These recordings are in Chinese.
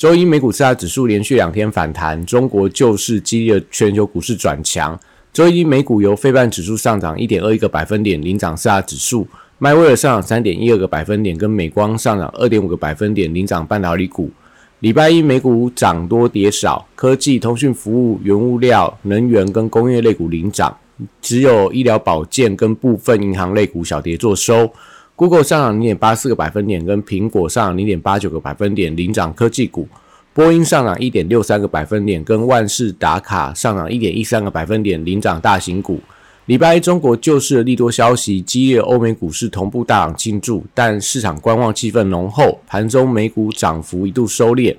周一美股四大指数连续两天反弹，中国救市激励了全球股市转强。周一美股由非半指数上涨一点二一个百分点，领涨四大指数；迈威尔上涨三点一二个百分点，跟美光上涨二点五个百分点，领涨半导体股。礼拜一美股涨多跌少，科技、通讯服务、原物料、能源跟工业类股领涨，只有医疗保健跟部分银行类股小跌作收。Google 上涨零点八四个百分点，跟苹果上涨零点八九个百分点，领涨科技股。波音上涨一点六三个百分点，跟万事达卡上涨一点一三个百分点，领涨大型股。礼拜一中国救市的利多消息，激烈欧美股市同步大涨庆祝，但市场观望气氛浓厚，盘中美股涨幅一度收敛。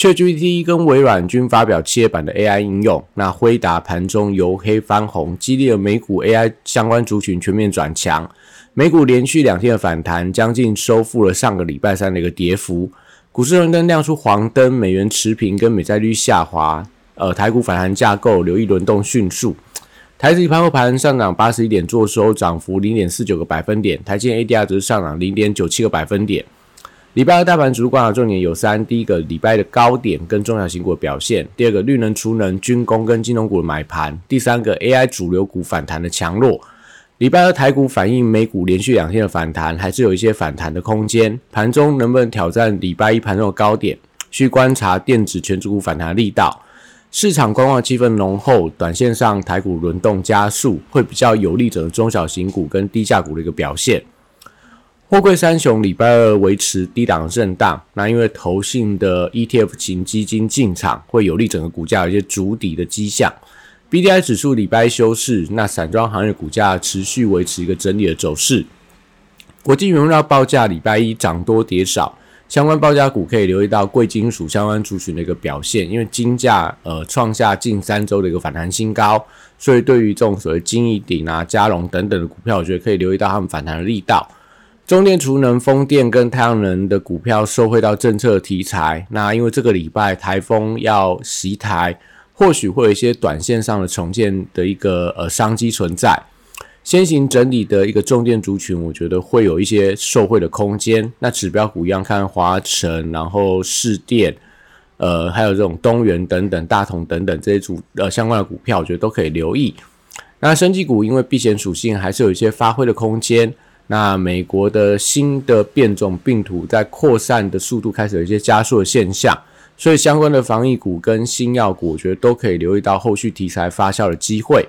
ChatGPT 跟微软均发表企业版的 AI 应用，那辉达盘中由黑翻红，激励了美股 AI 相关族群全面转强。美股连续两天的反弹，将近收复了上个礼拜三的一个跌幅。股市轮灯亮出黄灯，美元持平，跟美债率下滑。呃，台股反弹架构，留意轮动迅速。台指盘后盘上涨八十一点，做收涨幅零点四九个百分点。台积 ADR 则上涨零点九七个百分点。礼拜二大盘主观察重点有三：第一个，礼拜的高点跟中小型股的表现；第二个，绿能、储能、军工跟金融股的买盘；第三个，AI 主流股反弹的强弱。礼拜二台股反映美股连续两天的反弹，还是有一些反弹的空间。盘中能不能挑战礼拜一盘中的高点？需观察电子全指股反弹力道。市场观望气氛浓厚，短线上台股轮动加速，会比较有利整个中小型股跟低价股的一个表现。货柜三雄礼拜二维持低档震荡，那因为投信的 ETF 型基金进场，会有利整个股价有一些筑底的迹象。B D I 指数礼拜一休市，那散装行业股价持续维持一个整理的走势。国际原料报价礼拜一涨多跌少，相关报价股可以留意到贵金属相关族群的一个表现，因为金价呃创下近三周的一个反弹新高，所以对于这种所谓金逸鼎啊、嘉龙等等的股票，我觉得可以留意到他们反弹的力道。中电、储能、风电跟太阳能的股票受惠到政策题材，那因为这个礼拜台风要袭台。或许会有一些短线上的重建的一个呃商机存在，先行整理的一个重电族群，我觉得会有一些受惠的空间。那指标股一样看华晨，然后市电，呃，还有这种东元等等、大同等等这些组呃相关的股票，我觉得都可以留意。那升级股因为避险属性，还是有一些发挥的空间。那美国的新的变种病毒在扩散的速度开始有一些加速的现象。所以相关的防疫股跟新药股，我觉得都可以留意到后续题材发酵的机会。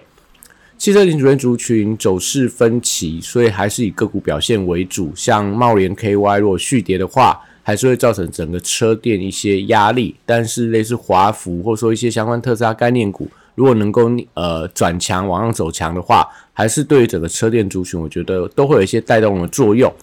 汽车零组件族群走势分歧，所以还是以个股表现为主。像茂联 KY 如果续跌的话，还是会造成整个车店一些压力。但是类似华孚或说一些相关特斯拉概念股，如果能够呃转强往上走强的话，还是对于整个车店族群，我觉得都会有一些带动的作用。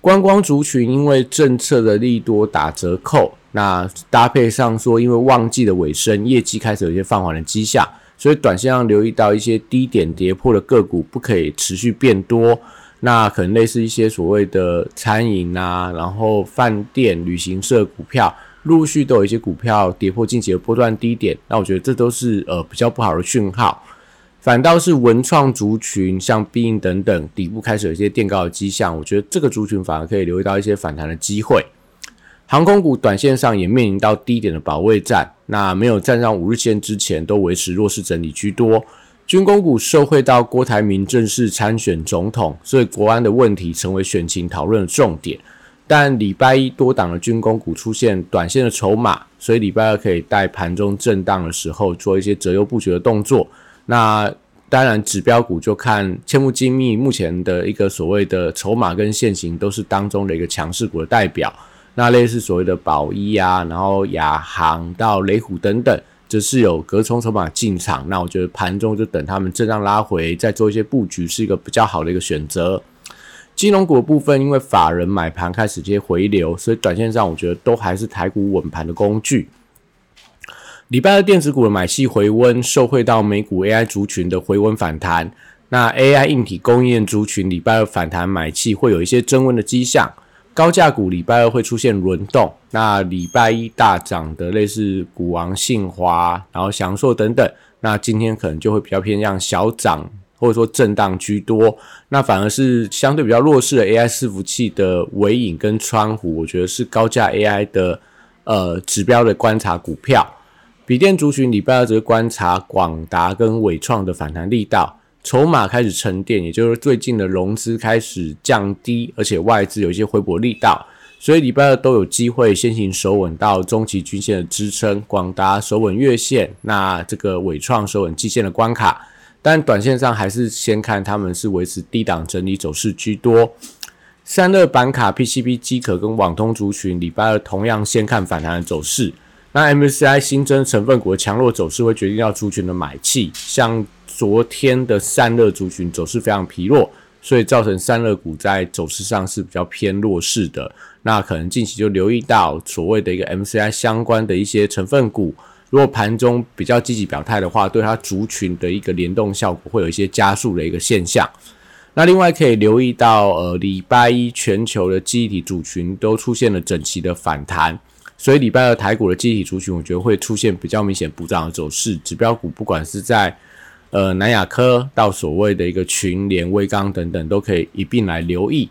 观光族群因为政策的利多打折扣。那搭配上说，因为旺季的尾声，业绩开始有一些放缓的迹象，所以短线上留意到一些低点跌破的个股不可以持续变多。那可能类似一些所谓的餐饮啊，然后饭店、旅行社股票，陆续都有一些股票跌破近期的波段低点。那我觉得这都是呃比较不好的讯号。反倒是文创族群，像必应等等，底部开始有一些垫高的迹象，我觉得这个族群反而可以留意到一些反弹的机会。航空股短线上也面临到低点的保卫战，那没有站上五日线之前都维持弱势整理居多。军工股受惠到郭台铭正式参选总统，所以国安的问题成为选情讨论的重点。但礼拜一多档的军工股出现短线的筹码，所以礼拜二可以在盘中震荡的时候做一些择优布局的动作。那当然指标股就看千木精密目前的一个所谓的筹码跟现形都是当中的一个强势股的代表。那类似所谓的宝一啊，然后亚航到雷虎等等，则是有隔冲筹码进场。那我觉得盘中就等他们震荡拉回，再做一些布局，是一个比较好的一个选择。金融股的部分，因为法人买盘开始接回流，所以短线上我觉得都还是台股稳盘的工具。礼拜二电子股的买气回温，受惠到美股 AI 族群的回温反弹。那 AI 硬体供应链族群礼拜二反弹买气会有一些增温的迹象。高价股礼拜二会出现轮动。那礼拜一大涨的类似股王信华，然后祥硕等等，那今天可能就会比较偏向小涨或者说震荡居多。那反而是相对比较弱势的 AI 伺服器的尾影跟窗户，我觉得是高价 AI 的呃指标的观察股票。笔电族群礼拜二则观察广达跟伟创的反弹力道，筹码开始沉淀，也就是最近的融资开始降低，而且外资有一些回补力道，所以礼拜二都有机会先行守稳到中期均线的支撑，广达守稳月线，那这个伟创守稳季线的关卡，但短线上还是先看他们是维持低档整理走势居多。散热板卡、PCB 机壳跟网通族群礼拜二同样先看反弹的走势。那 MSCI 新增成分股的强弱走势会决定到族群的买气，像昨天的散热族群走势非常疲弱，所以造成散热股在走势上是比较偏弱势的。那可能近期就留意到所谓的一个 MSCI 相关的一些成分股，如果盘中比较积极表态的话，对它族群的一个联动效果会有一些加速的一个现象。那另外可以留意到，呃，礼拜一全球的记忆体族群都出现了整齐的反弹。所以礼拜二台股的集体族群，我觉得会出现比较明显补涨的走势。指标股不管是在呃南亚科到所谓的一个群联、威刚等等，都可以一并来留意。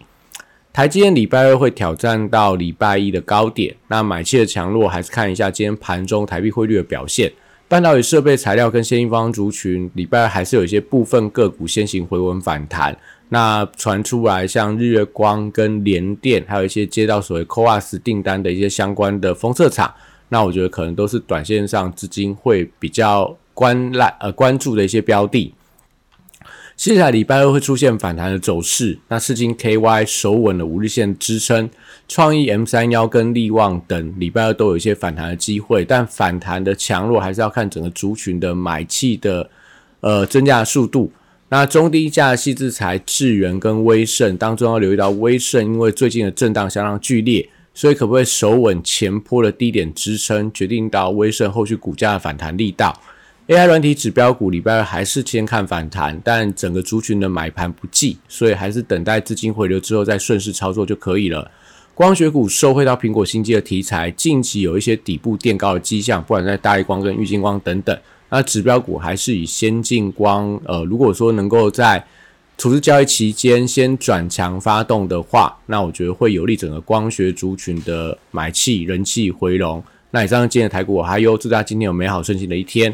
台积电礼拜二会挑战到礼拜一的高点，那买气的强弱还是看一下今天盘中台币汇率的表现。半导体设备材料跟先进方族群，礼拜二还是有一些部分个股先行回稳反弹。那传出来，像日月光跟联电，还有一些接到所谓 COAS 订单的一些相关的封测厂，那我觉得可能都是短线上资金会比较关赖呃关注的一些标的。接下来礼拜二会出现反弹的走势，那四金 KY 守稳了五日线支撑，创意 M 三幺跟力旺等礼拜二都有一些反弹的机会，但反弹的强弱还是要看整个族群的买气的呃增加速度。那中低价细制材、智源跟威盛当中要留意到，威盛因为最近的震荡相当剧烈，所以可不可以守稳前坡的低点支撑，决定到威盛后续股价的反弹力道。AI 软体指标股礼拜二还是先看反弹，但整个族群的买盘不济，所以还是等待资金回流之后再顺势操作就可以了。光学股受惠到苹果新机的题材，近期有一些底部垫高的迹象，不管在大力光跟玉金光等等。那指标股还是以先进光，呃，如果说能够在处置交易期间先转强发动的话，那我觉得会有利整个光学族群的买气人气回笼。那以上今天的台股，我还有祝大家今天有美好顺心的一天。